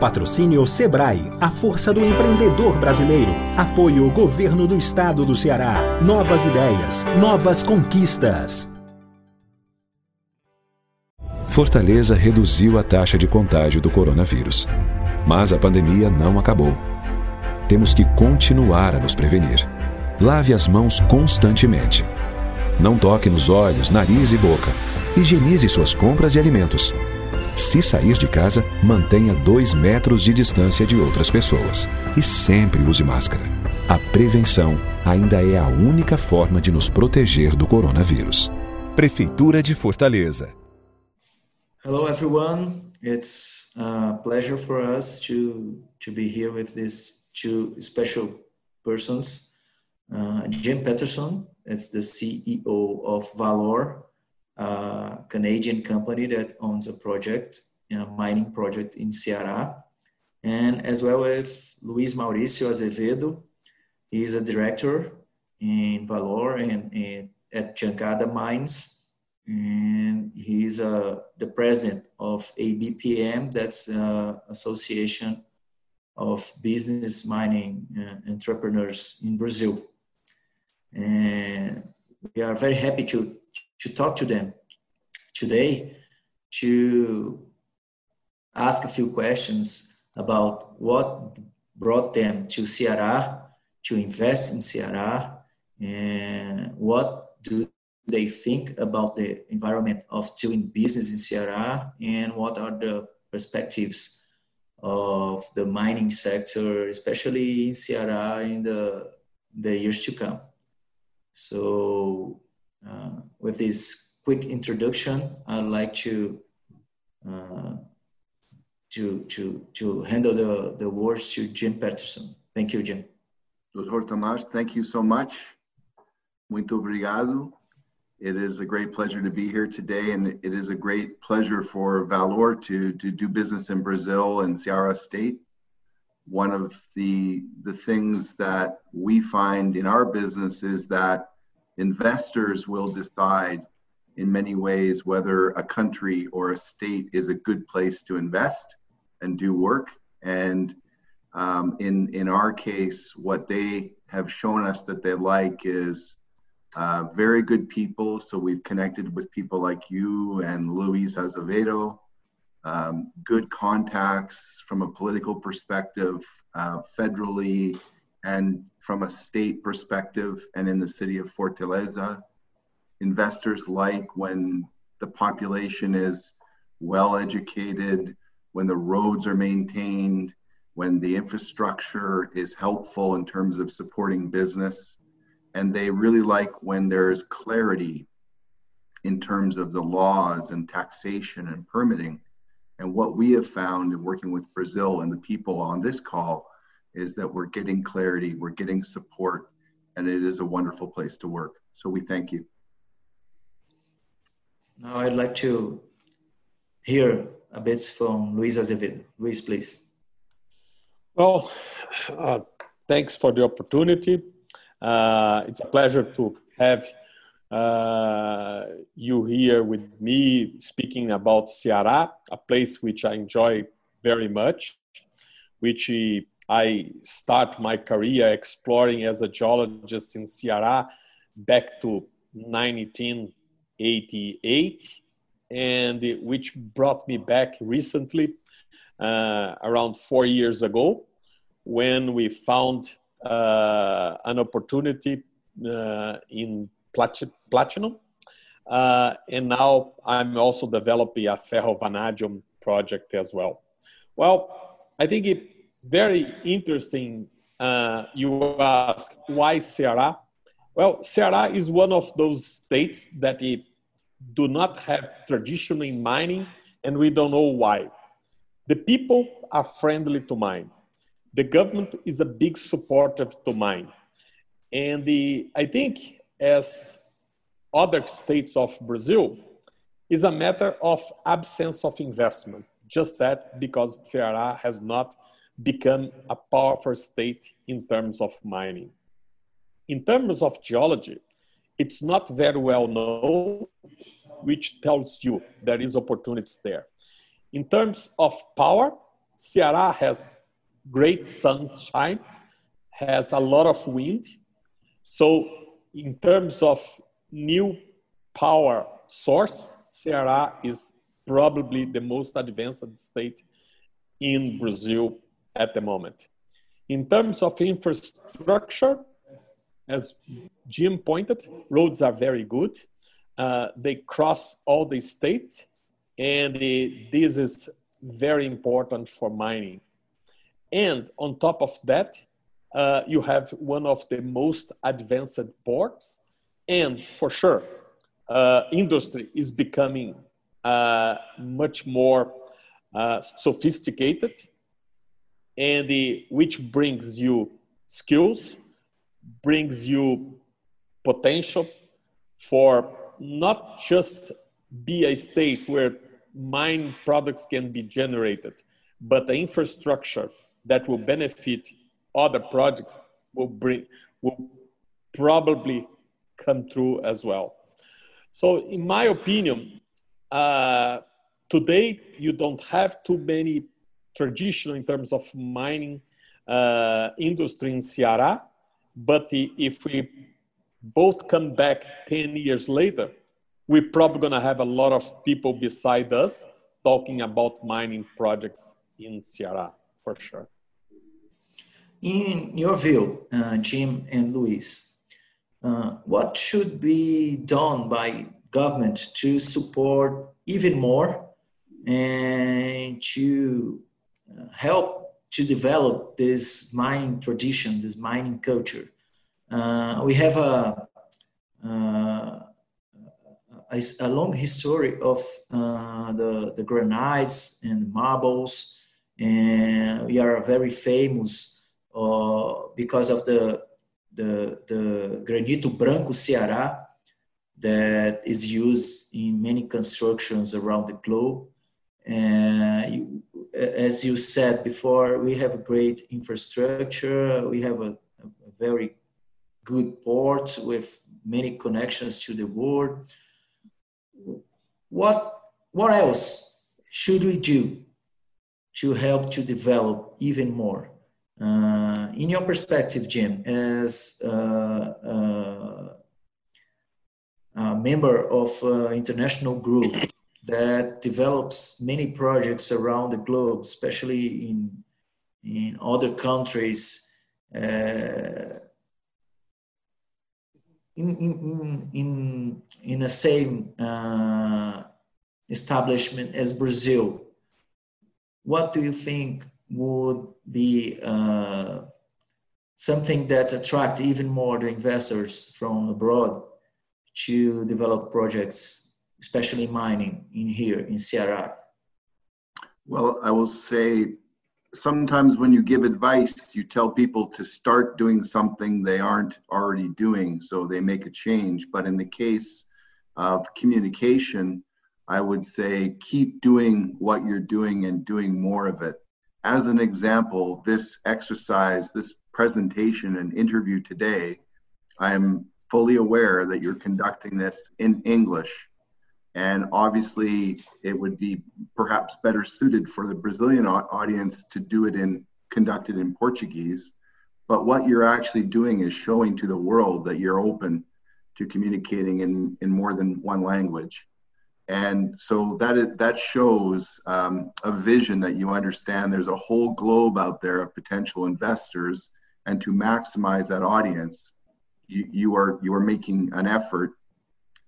Patrocínio Sebrae, a força do empreendedor brasileiro. Apoio Governo do Estado do Ceará. Novas ideias, novas conquistas. Fortaleza reduziu a taxa de contágio do coronavírus. Mas a pandemia não acabou. Temos que continuar a nos prevenir. Lave as mãos constantemente. Não toque nos olhos, nariz e boca. Higienize suas compras e alimentos. Se sair de casa, mantenha dois metros de distância de outras pessoas. E sempre use máscara. A prevenção ainda é a única forma de nos proteger do coronavírus. Prefeitura de Fortaleza. Hello, everyone. It's a pleasure for us to to be here with these two special persons. Uh, Jim Peterson, it's the CEO of Valor, Canadian company that owns a project, a mining project in Ceará, and as well as Luis Mauricio Azevedo. He's a director in ValOre and, and at Jangada Mines and he's uh, the president of ABPM, that's uh, Association of Business Mining uh, Entrepreneurs in Brazil. And we are very happy to, to talk to them today to ask a few questions about what brought them to Ceará, to invest in Ceará, and what do they think about the environment of doing business in Ceará and what are the perspectives of the mining sector, especially in Ceará in the, the years to come. So uh, with this quick introduction, I'd like to uh, to to to handle the, the words to Jim Paterson. Thank you, Jim. Dr. Tomás, thank you so much. Muito obrigado. It is a great pleasure to be here today, and it is a great pleasure for ValOre to, to do business in Brazil and Ceará State. One of the, the things that we find in our business is that investors will decide in many ways whether a country or a state is a good place to invest and do work. And um, in, in our case, what they have shown us that they like is uh, very good people. So we've connected with people like you and Luis Azevedo. Um, good contacts from a political perspective, uh, federally, and from a state perspective, and in the city of Fortaleza. Investors like when the population is well educated, when the roads are maintained, when the infrastructure is helpful in terms of supporting business and they really like when there's clarity in terms of the laws and taxation and permitting. And what we have found in working with Brazil and the people on this call is that we're getting clarity, we're getting support, and it is a wonderful place to work. So we thank you. Now I'd like to hear a bit from Luis Azevedo. Luis, please. Well, uh, thanks for the opportunity. Uh, it's a pleasure to have uh, you here with me speaking about Ceará, a place which I enjoy very much, which I start my career exploring as a geologist in Ceará back to 1988, and which brought me back recently, uh, around four years ago, when we found uh, an opportunity uh, in platinum. Uh, and now I'm also developing a ferrovanadium project as well. Well, I think it's very interesting. Uh, you ask why Ceará? Well, Ceará is one of those states that it do not have tradition in mining, and we don't know why. The people are friendly to mine the government is a big supporter to mine. And the, I think, as other states of Brazil, is a matter of absence of investment. Just that because Ceará has not become a powerful state in terms of mining. In terms of geology, it's not very well known, which tells you there is opportunities there. In terms of power, Ceará has great sunshine, has a lot of wind. So, in terms of new power source, Ceará is probably the most advanced state in Brazil at the moment. In terms of infrastructure, as Jim pointed, roads are very good. Uh, they cross all the state, and this is very important for mining. And on top of that, uh, you have one of the most advanced ports, and for sure, uh, industry is becoming uh, much more uh, sophisticated, and the, which brings you skills, brings you potential for not just be a state where mine products can be generated, but the infrastructure that will benefit other projects will bring will probably come through as well. So, in my opinion, uh, today you don't have too many traditional in terms of mining uh, industry in Ceará, but if we both come back 10 years later, we're probably going to have a lot of people beside us talking about mining projects in Ceará, for sure. In your view, uh, Jim and Luis, uh, what should be done by government to support even more and to uh, help to develop this mining tradition, this mining culture? Uh, we have a, uh, a, a, long history of uh, the, the granites and marbles, and we are very famous uh, because of the, the, the granito branco Ceará that is used in many constructions around the globe. And as you said before, we have a great infrastructure. We have a, a very good port with many connections to the world. What, what else should we do to help to develop even more? Uh, in your perspective, Jim, as uh, uh, a member of an international group that develops many projects around the globe, especially in, in other countries, in in in in the same uh, establishment as Brazil, what do you think would be uh, something that attract even more the investors from abroad to develop projects, especially mining in here in Ceará? Well, I will say sometimes when you give advice, you tell people to start doing something they aren't already doing, so they make a change. But in the case of communication, I would say keep doing what you're doing and doing more of it. As an example, this exercise, this presentation and interview today, I am fully aware that you're conducting this in English and obviously, it would be perhaps better suited for the Brazilian audience to do it in conducted in Portuguese. But what you're actually doing is showing to the world that you're open to communicating in, in more than one language. And so that is, that shows um, a vision that you understand there's a whole globe out there of potential investors, and to maximize that audience, you, you are you are making an effort.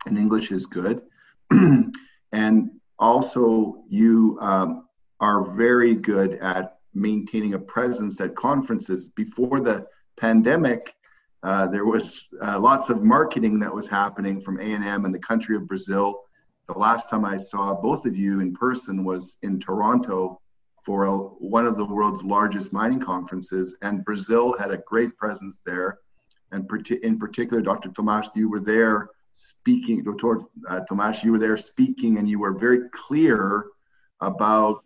And English is good, and also, you um, are very good at maintaining a presence at conferences. Before the pandemic, uh, there was uh, lots of marketing that was happening from ANM and the country of Brazil. The last time I saw both of you in person was in Toronto for a, one of the world's largest mining conferences, and Brazil had a great presence there. And in particular, Dr. Tomas, you were there speaking, Dr. Uh, Tomas, you were there speaking, and you were very clear about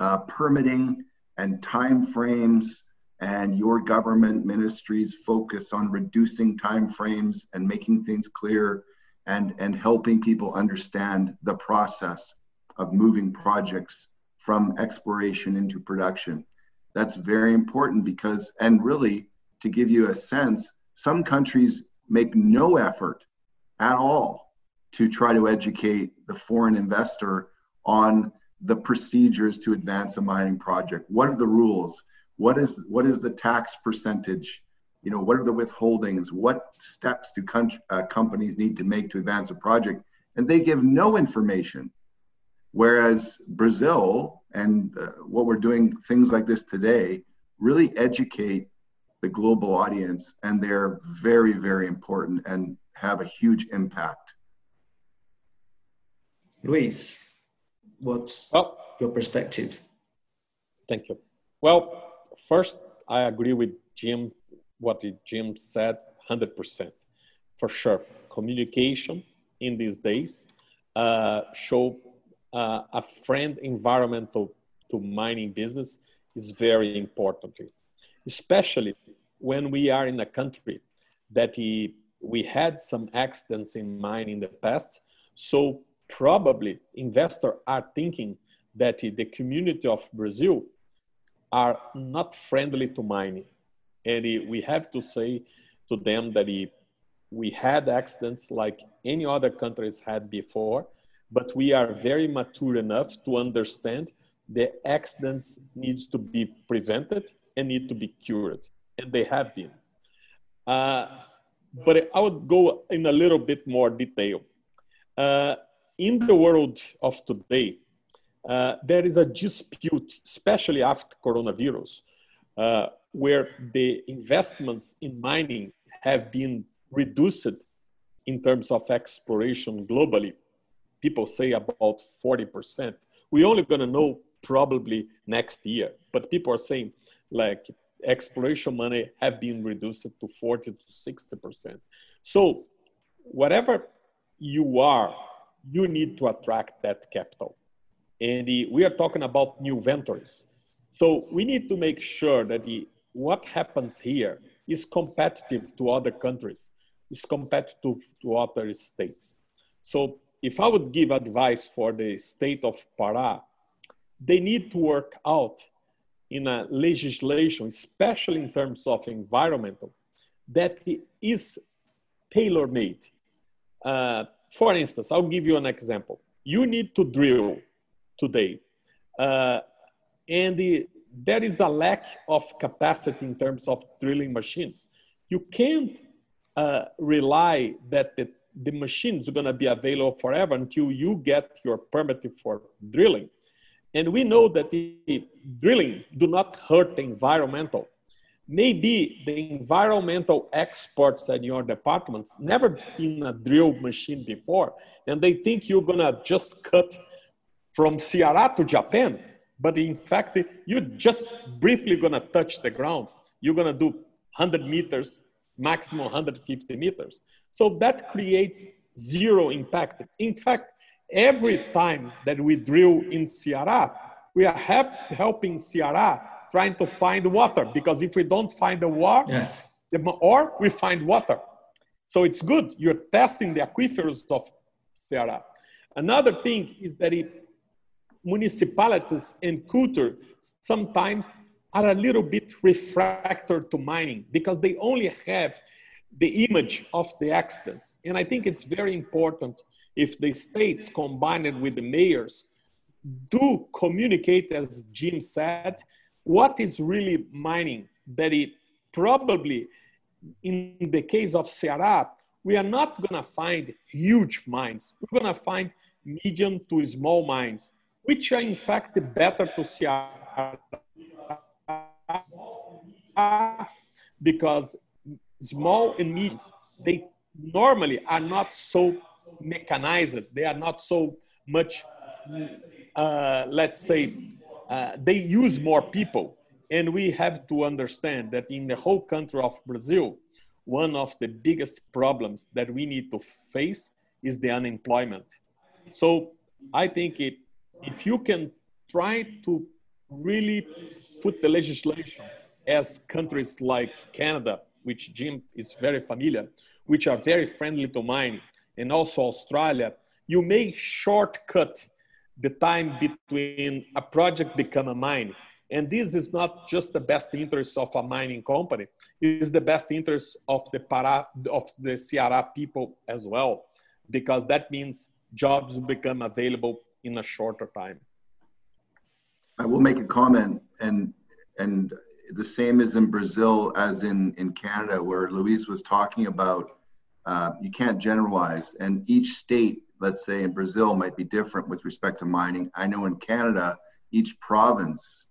uh, permitting and time frames and your government ministries focus on reducing time frames and making things clear and, and helping people understand the process of moving projects from exploration into production. That's very important because, and really to give you a sense, some countries make no effort at all to try to educate the foreign investor on the procedures to advance a mining project. What are the rules? What is what is the tax percentage? You know, what are the withholdings? What steps do uh, companies need to make to advance a project? And they give no information. Whereas Brazil and uh, what we're doing, things like this today, really educate the global audience, and they're very, very important and have a huge impact. Luis, what's well, your perspective? Thank you. Well, first, I agree with Jim, what Jim said, 100%. For sure, communication in these days uh, show uh, a friend environmental to mining business is very important, especially when we are in a country that he, we had some accidents in mine in the past. So probably investors are thinking that the community of Brazil are not friendly to mining. And we have to say to them that we had accidents like any other countries had before, but we are very mature enough to understand the accidents needs to be prevented and need to be cured, and they have been. Uh, but I would go in a little bit more detail. Uh, in the world of today, uh, there is a dispute, especially after coronavirus, uh, where the investments in mining have been reduced in terms of exploration globally. People say about 40%. We're only going to know probably next year, but people are saying like exploration money have been reduced to 40 to 60%. So whatever you are you need to attract that capital. And we are talking about new ventures. So we need to make sure that the, what happens here is competitive to other countries, is competitive to other states. So if I would give advice for the state of Pará, they need to work out in a legislation, especially in terms of environmental, that is tailor-made. Uh, for instance, I'll give you an example. You need to drill today, uh, and the, there is a lack of capacity in terms of drilling machines. You can't uh, rely that the, the machine is going to be available forever until you get your permit for drilling. And we know that the drilling do not hurt the environmental maybe the environmental experts at your departments never seen a drill machine before and they think you're gonna just cut from Ceará to Japan but in fact you're just briefly gonna touch the ground you're gonna do 100 meters maximum 150 meters so that creates zero impact in fact every time that we drill in Ceará we are help, helping Ceará trying to find water because if we don't find the water, yes. or we find water. So it's good. You're testing the aquifers of Ceará. Another thing is that it, municipalities and culture sometimes are a little bit refractory to mining because they only have the image of the accidents. And I think it's very important if the states combined with the mayors do communicate, as Jim said, what is really mining that it probably in the case of Ceará, we are not going to find huge mines. We're going to find medium to small mines, which are in fact better to Ceará because small and medium, they normally are not so mechanized. They are not so much, uh, let's say, uh, they use more people. And we have to understand that in the whole country of Brazil, one of the biggest problems that we need to face is the unemployment. So I think it, if you can try to really put the legislation as countries like Canada, which Jim is very familiar, which are very friendly to mining, and also Australia, you may shortcut the time between a project become a mine. And this is not just the best interest of a mining company, it is the best interest of the para, of the Ceará people as well, because that means jobs become available in a shorter time. I will make a comment and and the same is in Brazil as in, in Canada, where Luis was talking about uh, you can't generalize. And each state, let's say in Brazil, might be different with respect to mining. I know in Canada, each province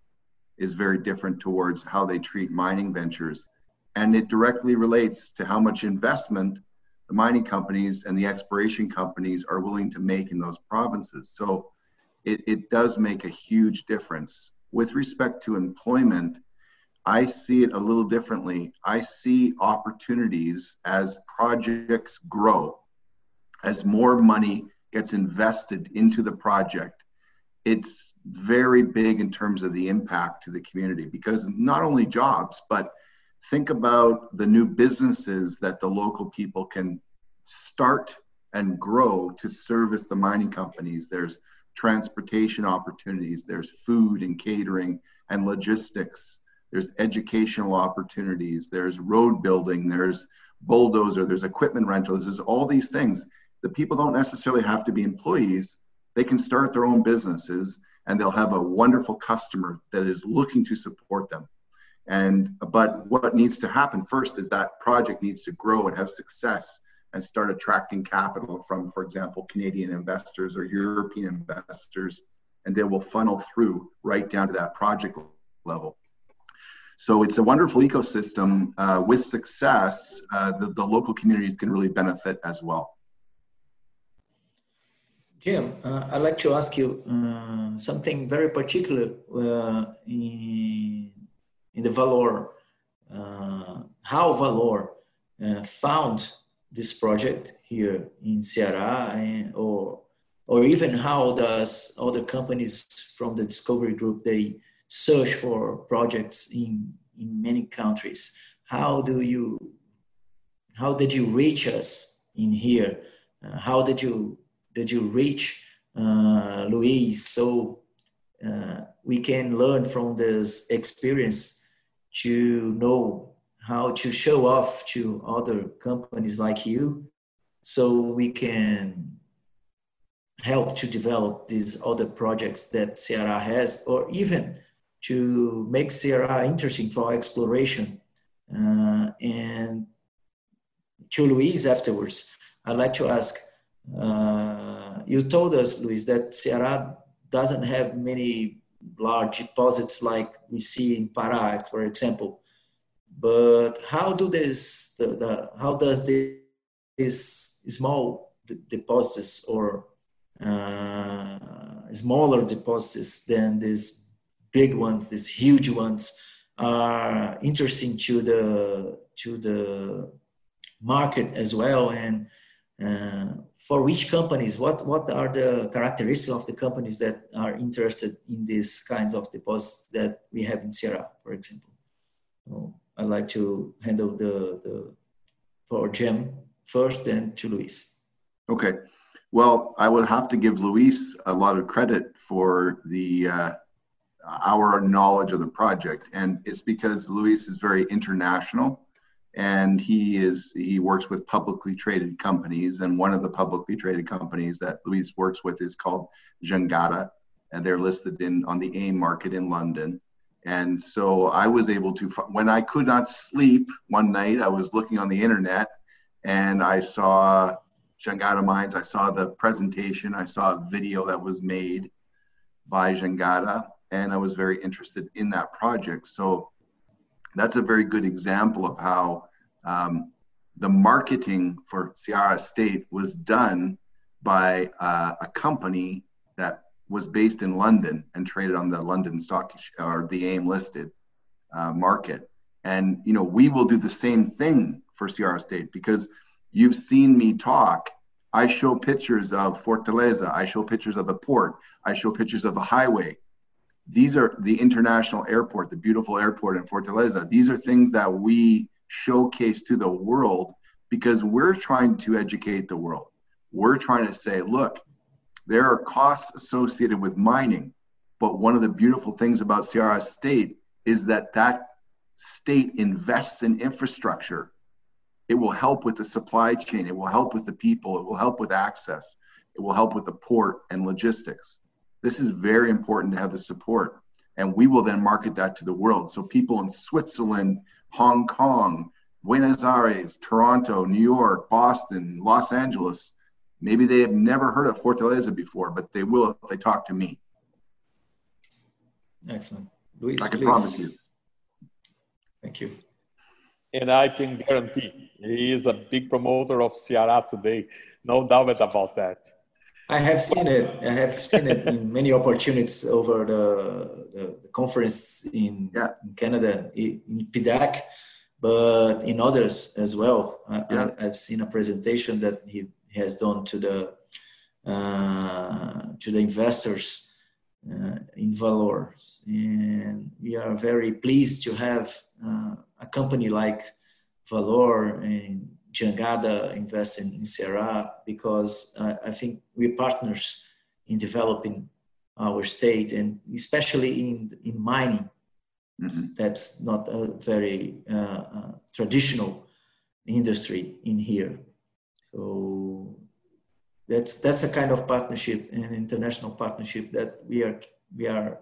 is very different towards how they treat mining ventures. And it directly relates to how much investment the mining companies and the exploration companies are willing to make in those provinces. So it, it does make a huge difference. With respect to employment, I see it a little differently. I see opportunities as projects grow, as more money gets invested into the project. It's very big in terms of the impact to the community because not only jobs, but think about the new businesses that the local people can start and grow to service the mining companies. There's transportation opportunities, there's food and catering and logistics there's educational opportunities, there's road building, there's bulldozer, there's equipment rentals, there's all these things. The people don't necessarily have to be employees. They can start their own businesses and they'll have a wonderful customer that is looking to support them. And but what needs to happen first is that project needs to grow and have success and start attracting capital from, for example, Canadian investors or European investors, and they will funnel through right down to that project level. So it's a wonderful ecosystem. Uh, with success, uh, the, the local communities can really benefit as well. Jim, uh, I'd like to ask you uh, something very particular uh, in, in the ValOre. Uh, how ValOre found this project here in Ceará, and, or or even how does other companies from the Discovery Group they search for projects in, in many countries. How do you, how did you reach us in here? Uh, how did you, did you reach uh, Luis so uh, we can learn from this experience to know how to show off to other companies like you so we can help to develop these other projects that Ceará has or even to make Ceará interesting for exploration. Uh, and to Luis afterwards, I'd like to ask, uh, you told us, Luis, that Ceará doesn't have many large deposits like we see in Pará, for example. But how do this, the, the how does this, this small deposits or uh, smaller deposits than these big ones, these huge ones, are interesting to the to the market as well. And uh, for which companies, what what are the characteristics of the companies that are interested in these kinds of deposits that we have in Ceará, for example? I'd like to handle the the for Jim first, and to Luis. Okay. Well, I would have to give Luis a lot of credit for the uh, our knowledge of the project. And it's because Luis is very international and he is he works with publicly traded companies. And one of the publicly traded companies that Luis works with is called Jangada. And they're listed in on the AIM market in London. And so I was able to when I could not sleep one night I was looking on the internet and I saw Jangada Mines, I saw the presentation, I saw a video that was made by Jangada. And I was very interested in that project. So that's a very good example of how um, the marketing for Ceará State was done by uh, a company that was based in London and traded on the London stock or the AIM listed uh, market. And you know, we will do the same thing for Ceará State because you've seen me talk. I show pictures of Fortaleza. I show pictures of the port. I show pictures of the highway these are the international airport, the beautiful airport in Fortaleza. These are things that we showcase to the world because we're trying to educate the world. We're trying to say, look, There are costs associated with mining, but one of the beautiful things about Ceará State is that that state invests in infrastructure. It will help with the supply chain. It will help with the people. It will help with access. It will help with the port and logistics. This is very important to have the support. And we will then market that to the world. So people in Switzerland, Hong Kong, Buenos Aires, Toronto, New York, Boston, Los Angeles, maybe they have never heard of Fortaleza before, but they will if they talk to me. Excellent. Luis, I can please. promise you. Thank you. And I can guarantee he is a big promoter of Ceará today. No doubt about that. I have seen it. I have seen it in many opportunities over the, the conference in, yeah. in Canada, in PDAC, but in others as well. Yeah. I, have seen a presentation that he has done to the uh, to the investors uh, in ValOre, and we are very pleased to have uh, a company like ValOre and Jangada invest in, in Ceará because uh, I think we're partners in developing our state and especially in in mining. Mm-hmm. That's not a very uh, uh, traditional industry in here. So that's that's a kind of partnership, an international partnership that we are we are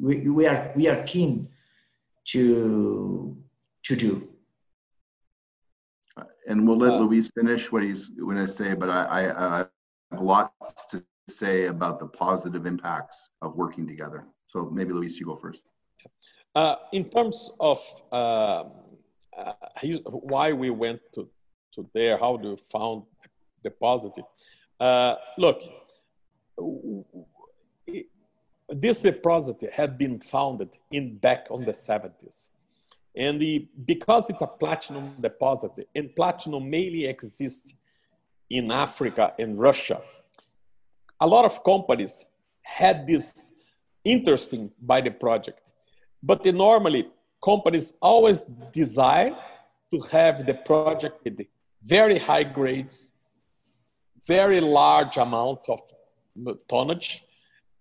we, we are we are keen to to do and we'll let uh, Luis finish what he's going to say. But I, I, I, have lots to say about the positive impacts of working together. So maybe Luis, you go first. Uh, in terms of uh, uh why we went to, to there, how do you found the positive? Uh, look, this deposit had been founded in back on the 70s and the, because it's a platinum deposit, and platinum mainly exists in Africa and Russia, a lot of companies had this interesting by the project. But normally, companies always desire to have the project with very high grades, very large amount of tonnage,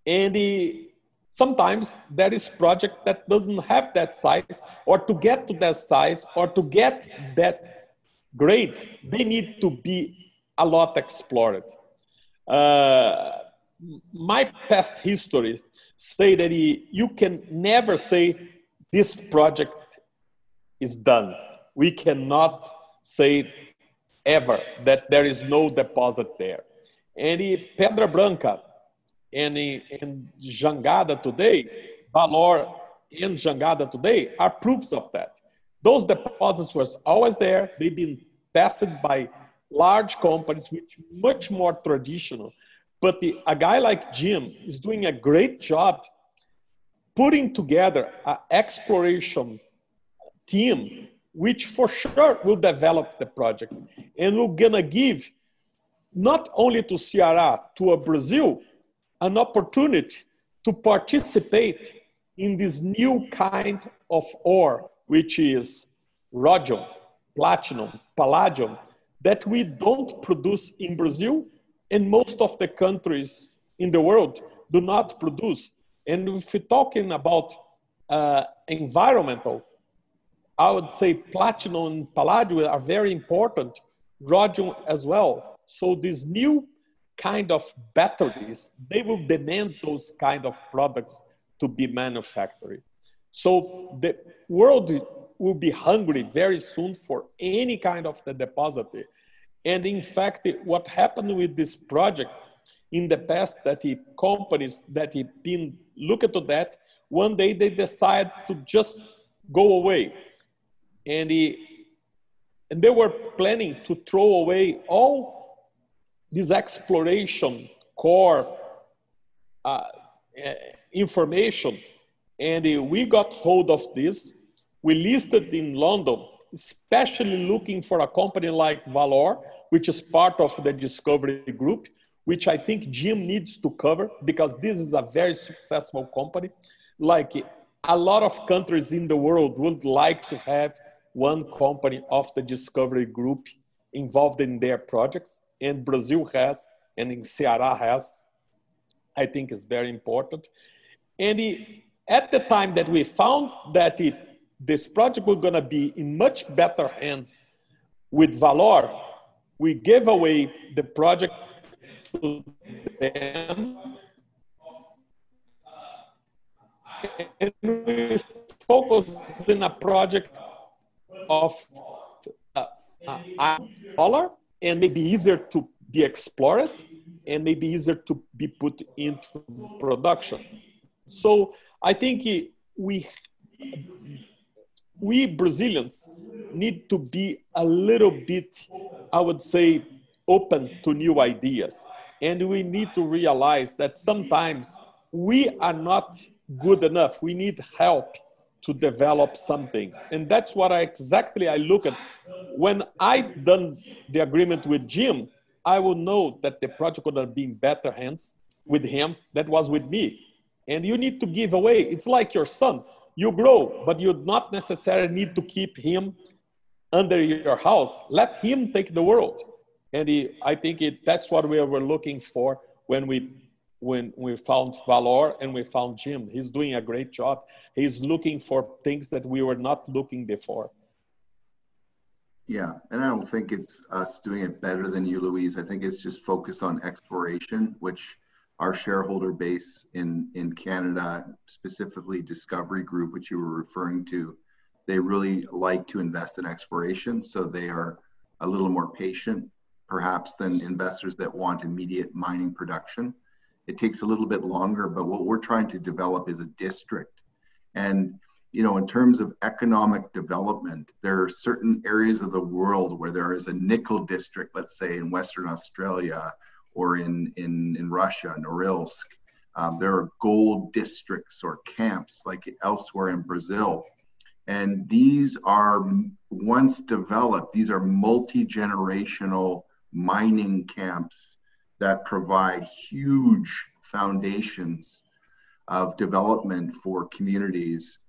and the sometimes there is project that doesn't have that size or to get to that size or to get that grade they need to be a lot explored. Uh, my past history say that he, you can never say this project is done. We cannot say ever that there is no deposit there. And pedra branca and in, in Jangada today, ValOre in Jangada today are proofs of that. Those deposits were always there. They've been tested by large companies, which much more traditional. But the, a guy like Jim is doing a great job putting together an exploration team, which for sure will develop the project and we're gonna give not only to Ceará, to a Brazil, an opportunity to participate in this new kind of ore, which is rhodium, platinum, palladium, that we don't produce in Brazil and most of the countries in the world do not produce. And if we're talking about uh, environmental, I would say platinum and palladium are very important, rhodium as well. So this new kind of batteries, they will demand those kind of products to be manufactured. So the world will be hungry very soon for any kind of the deposit. And in fact, what happened with this project in the past that the companies that have been looking to that, one day they decide to just go away. And, the, and they were planning to throw away all this exploration core uh, eh, information, and we got hold of this. We listed in London, especially looking for a company like ValOre, which is part of the Discovery Group, which I think Jim needs to cover because this is a very successful company. Like a lot of countries in the world would like to have one company of the Discovery Group involved in their projects and Brazil has, and in Ceará has I think is very important. And it, at the time that we found that it, this project was going to be in much better hands with ValOre, we gave away the project to them and we focused in a project of uh, uh, dollar and maybe easier to be explored and maybe easier to be put into production. So I think we we Brazilians need to be a little bit, I would say, open to new ideas. And we need to realize that sometimes we are not good enough. We need help to develop some things. And that's what I exactly I look at. When I done the agreement with Jim, I will know that the project would have been better hands with him that was with me. And you need to give away. It's like your son. You grow, but you not necessarily need to keep him under your house. Let him take the world. And he, I think it, that's what we were looking for when we when we found ValOre and we found Jim. He's doing a great job. He's looking for things that we were not looking before. Yeah, and I don't think it's us doing it better than you, Luis. I think it's just focused on exploration, which our shareholder base in in Canada, specifically Discovery Group, which you were referring to, they really like to invest in exploration, so they are a little more patient, perhaps, than investors that want immediate mining production it takes a little bit longer, but what we're trying to develop is a district. And you know, in terms of economic development, there are certain areas of the world where there is a nickel district, let's say in Western Australia or in, in, in Russia, Norilsk. Um, there are gold districts or camps like elsewhere in Brazil. And these are, once developed, these are multi generational mining camps that provide huge foundations of development for communities.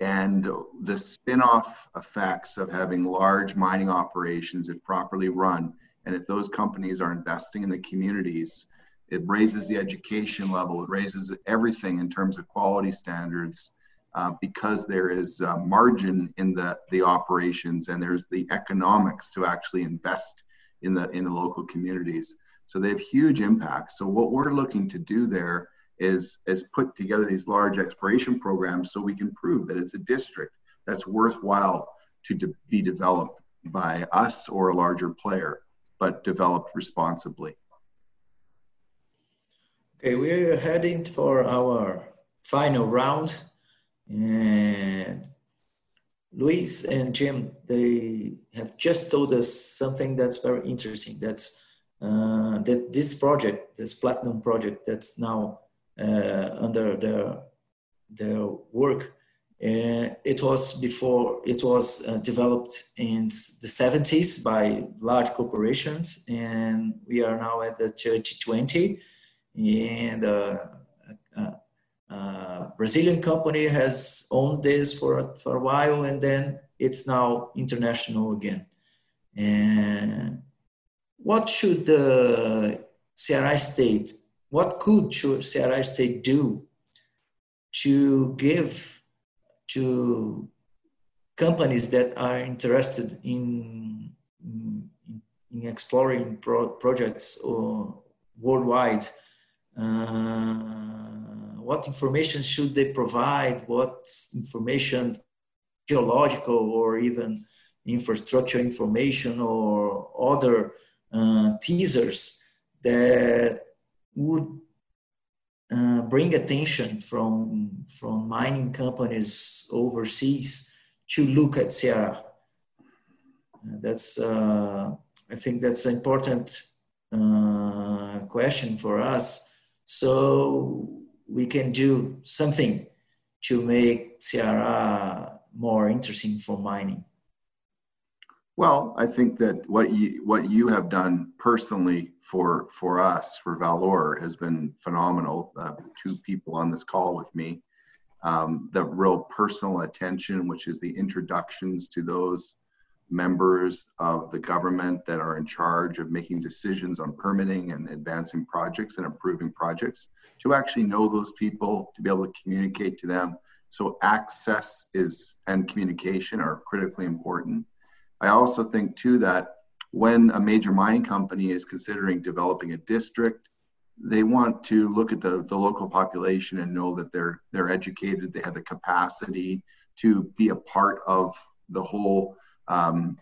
And the spin-off effects of having large mining operations if properly run and if those companies are investing in the communities it raises the education level it raises everything in terms of quality standards uh, because there is margin in the, the operations and there's the economics to actually invest in the in the local communities so they have huge impacts. So what we're looking to do there is, is put together these large exploration programs so we can prove that it's a district that's worthwhile to de- be developed by us or a larger player, but developed responsibly. Okay, we're heading for our final round. And Luis and Jim, they have just told us something that's very interesting. That's uh, that this project, this platinum project that's now uh, under their, their work, uh, it was before, it was uh, developed in the 70s by large corporations and we are now at the 2020 and uh, Brazilian company has owned this for, for a while and then it's now international again. And what should the Ceará state, what could Ceará state do to give to companies that are interested in, in, in exploring pro projects or worldwide? Uh, what information should they provide? What information, geological or even infrastructure information or other teasers that would uh, bring attention from from mining companies overseas to look at Ceará. Uh, that's uh, I think that's an important uh, question for us. So we can do something to make Ceará more interesting for mining. Well, I think that what you what you have done personally for for us for ValOre has been phenomenal. Uh, two people on this call with me, um, the real personal attention, which is the introductions to those members of the government that are in charge of making decisions on permitting and advancing projects and improving projects to actually know those people, to be able to communicate to them. So access is and communication are critically important. I also think too that when a major mining company is considering developing a district, they want to look at the, the local population and know that they're they're educated, they have the capacity to be a part of the whole um,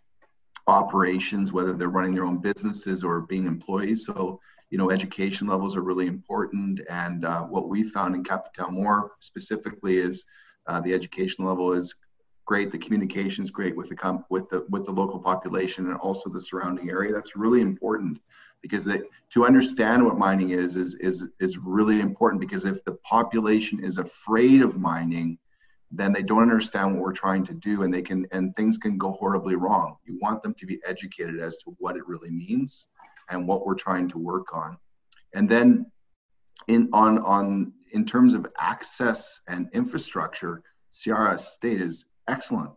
operations, whether they're running their own businesses or being employees. So, you know, education levels are really important. And uh, what we found in Capitão Mor specifically is uh, the education level is great. The communication is great with the comp- with the with the local population and also the surrounding area. That's really important because they, to understand what mining is is is is really important because if the population is afraid of mining then they don't understand what we're trying to do and they can and things can go horribly wrong you want them to be educated as to what it really means and what we're trying to work on and then in on on in terms of access and infrastructure Ceará state is excellent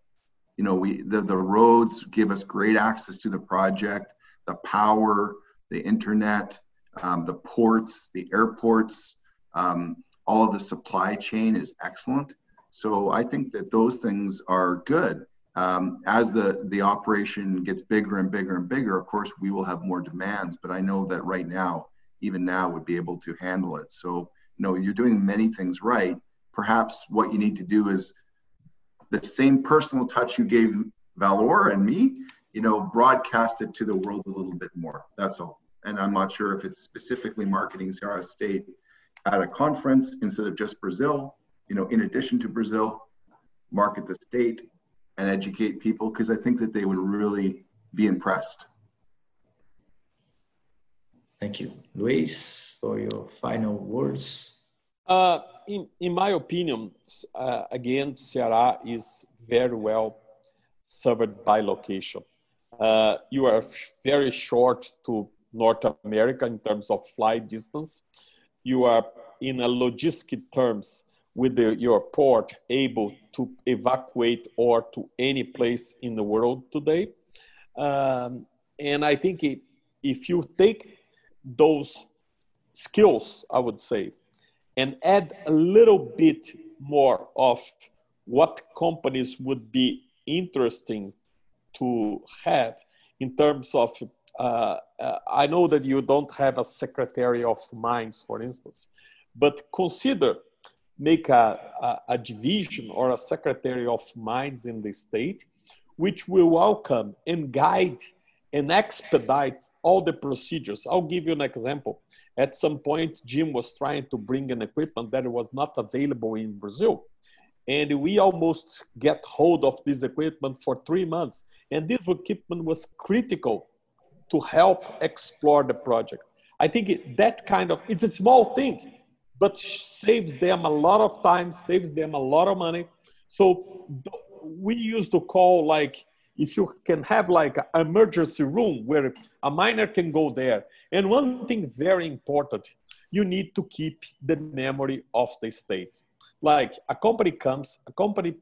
you know we the, the roads give us great access to the project the power the internet um, the ports the airports um, all of the supply chain is excellent so I think that those things are good. Um, as the, the operation gets bigger and bigger and bigger, of course, we will have more demands. But I know that right now, even now, would be able to handle it. So, you know, you're doing many things right. Perhaps what you need to do is the same personal touch you gave ValOre and me, you know, broadcast it to the world a little bit more. That's all. And I'm not sure if it's specifically marketing Ceará State at a conference instead of just Brazil you know, in addition to Brazil, market the state and educate people because I think that they would really be impressed. Thank you. Luis, for your final words. Uh, in, in my opinion, uh, again, Ceará is very well served by location. Uh, you are very short to North America in terms of flight distance. You are, in a logistic terms, with the, your port able to evacuate or to any place in the world today. Um, and I think it, if you take those skills, I would say, and add a little bit more of what companies would be interesting to have in terms of uh, uh, I know that you don't have a secretary of mines, for instance, but consider make a, a, a, division or a secretary of mines in the state, which will welcome and guide and expedite all the procedures. I'll give you an example. At some point, Jim was trying to bring an equipment that was not available in Brazil. And we almost get hold of this equipment for three months. And this equipment was critical to help explore the project. I think it, that kind of, it's a small thing, but saves them a lot of time, saves them a lot of money. So we used to call like if you can have like an emergency room where a miner can go there. And one thing very important, you need to keep the memory of the states. Like a company comes, a company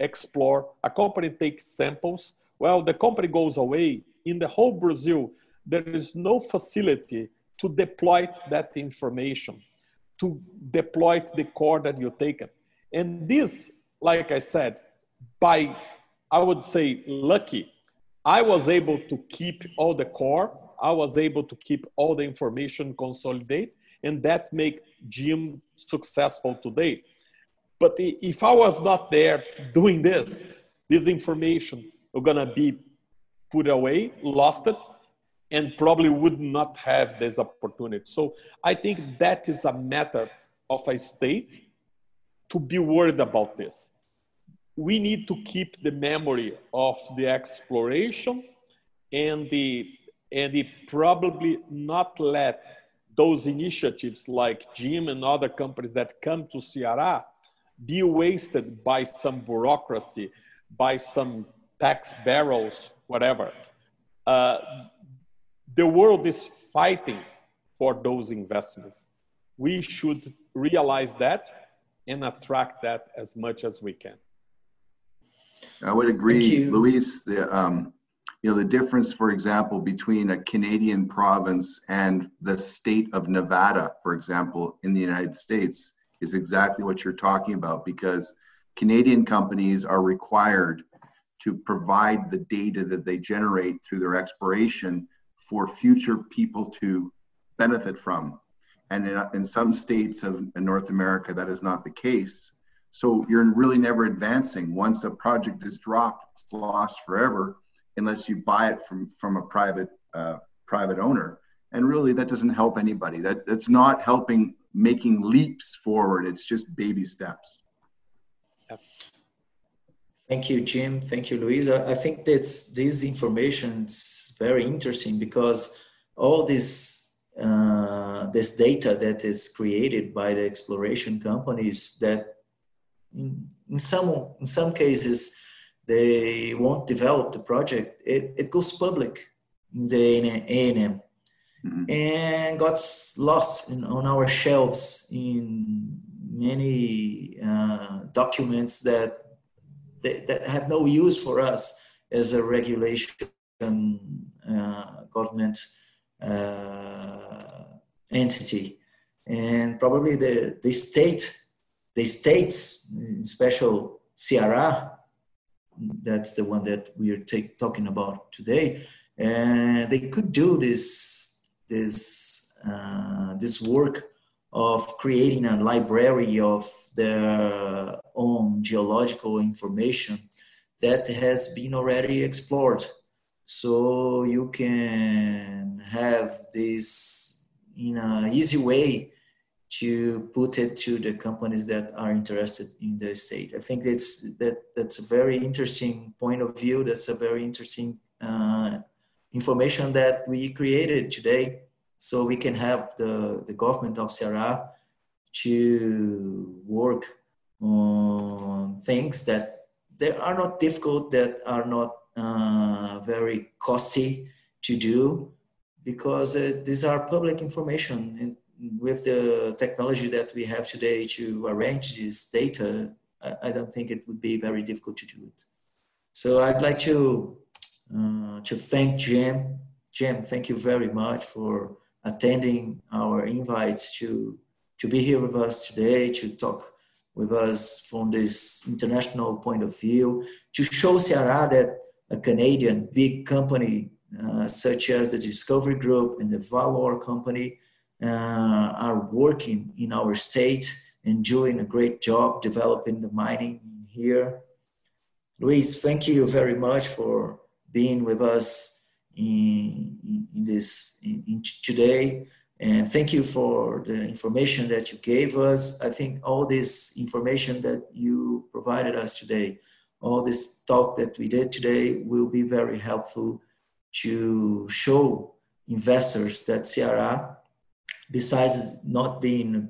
explore, a company takes samples. Well, the company goes away. In the whole Brazil, there is no facility to deploy that information to deploy the core that you taken. And this, like I said, by I would say lucky, I was able to keep all the core. I was able to keep all the information consolidate, and that make Jim successful today. But if I was not there doing this, this information are gonna be put away, lost it, and probably would not have this opportunity. So I think that is a matter of a state to be worried about this. We need to keep the memory of the exploration and the and the probably not let those initiatives like Jim and other companies that come to Ceará be wasted by some bureaucracy, by some tax barrels, whatever. Uh, the world is fighting for those investments. We should realize that and attract that as much as we can. I would agree, Luis. The, um, you know, the difference, for example, between a Canadian province and the state of Nevada, for example, in the United States, is exactly what you're talking about because Canadian companies are required to provide the data that they generate through their exploration for future people to benefit from. And in, in some states of North America, that is not the case. So you're really never advancing. Once a project is dropped, it's lost forever unless you buy it from, from a private, uh, private owner. And really, that doesn't help anybody. That, that's not helping making leaps forward. It's just baby steps. Thank you, Jim. Thank you, Louisa. I think that's this information is very interesting because all this uh, this data that is created by the exploration companies that in, in some in some cases they won't develop the project. It, it goes public in the ANM mm-hmm. and got lost in, on our shelves in many uh, documents that, that, that have no use for us as a regulation uh, government uh, entity. And probably the, the state the states special Ceará that's the one that we are take, talking about today. And they could do this this uh, this work of creating a library of their own geological information that has been already explored. So you can have this in an easy way to put it to the companies that are interested in the state. I think that's that that's a very interesting point of view. That's a very interesting uh, information that we created today, so we can have the the government of Ceará to work on things that they are not difficult, that are not uh, very costly to do, because uh, these are public information and with the technology that we have today to arrange this data, I, I don't think it would be very difficult to do it. So I'd like to uh, to thank Jim. Jim, thank you very much for attending our invites to to be here with us today to talk with us from this international point of view to show Ceará that a Canadian big company uh, such as the Discovery Group and the ValOre Company Uh, are working in our state and doing a great job developing the mining here. Luis, thank you very much for being with us in, in this in, in today. And thank you for the information that you gave us. I think all this information that you provided us today, all this talk that we did today will be very helpful to show investors that Ceará besides not being a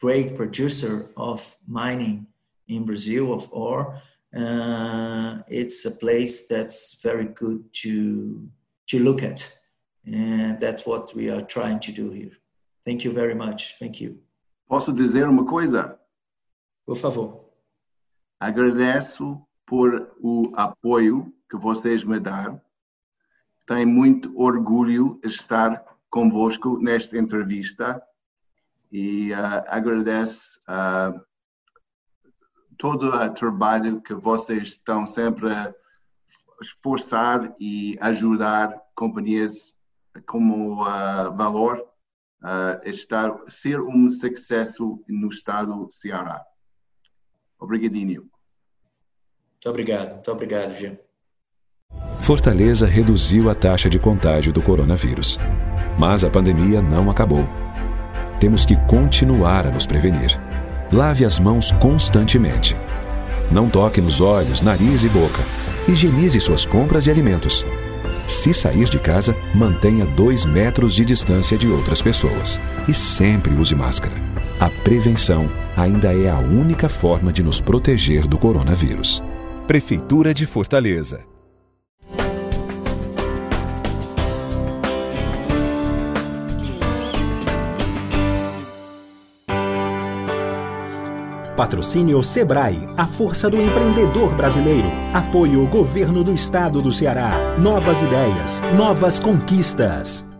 great producer of mining in Brazil of ore, uh, it's a place that's very good to to look at, and that's what we are trying to do here. Thank you very much. Thank you. Posso dizer uma coisa? Por favor. Agradeço por o apoio que vocês me dão. Tenho muito orgulho de estar convosco nesta entrevista e uh, agradeço uh, todo o trabalho que vocês estão sempre a esforçar e ajudar companhias como uh, Valor a estar ser um sucesso no estado do Ceará. Obrigadinho. Muito obrigado, muito obrigado, Gê. Fortaleza reduziu a taxa de contágio do coronavírus. Mas a pandemia não acabou. Temos que continuar a nos prevenir. Lave as mãos constantemente. Não toque nos olhos, nariz e boca. Higienize suas compras e alimentos. Se sair de casa, mantenha dois metros de distância de outras pessoas. E sempre use máscara. A prevenção ainda é a única forma de nos proteger do coronavírus. Prefeitura de Fortaleza. Patrocínio Sebrae, a força do empreendedor brasileiro. Apoio Governo do Estado do Ceará. Novas ideias, novas conquistas.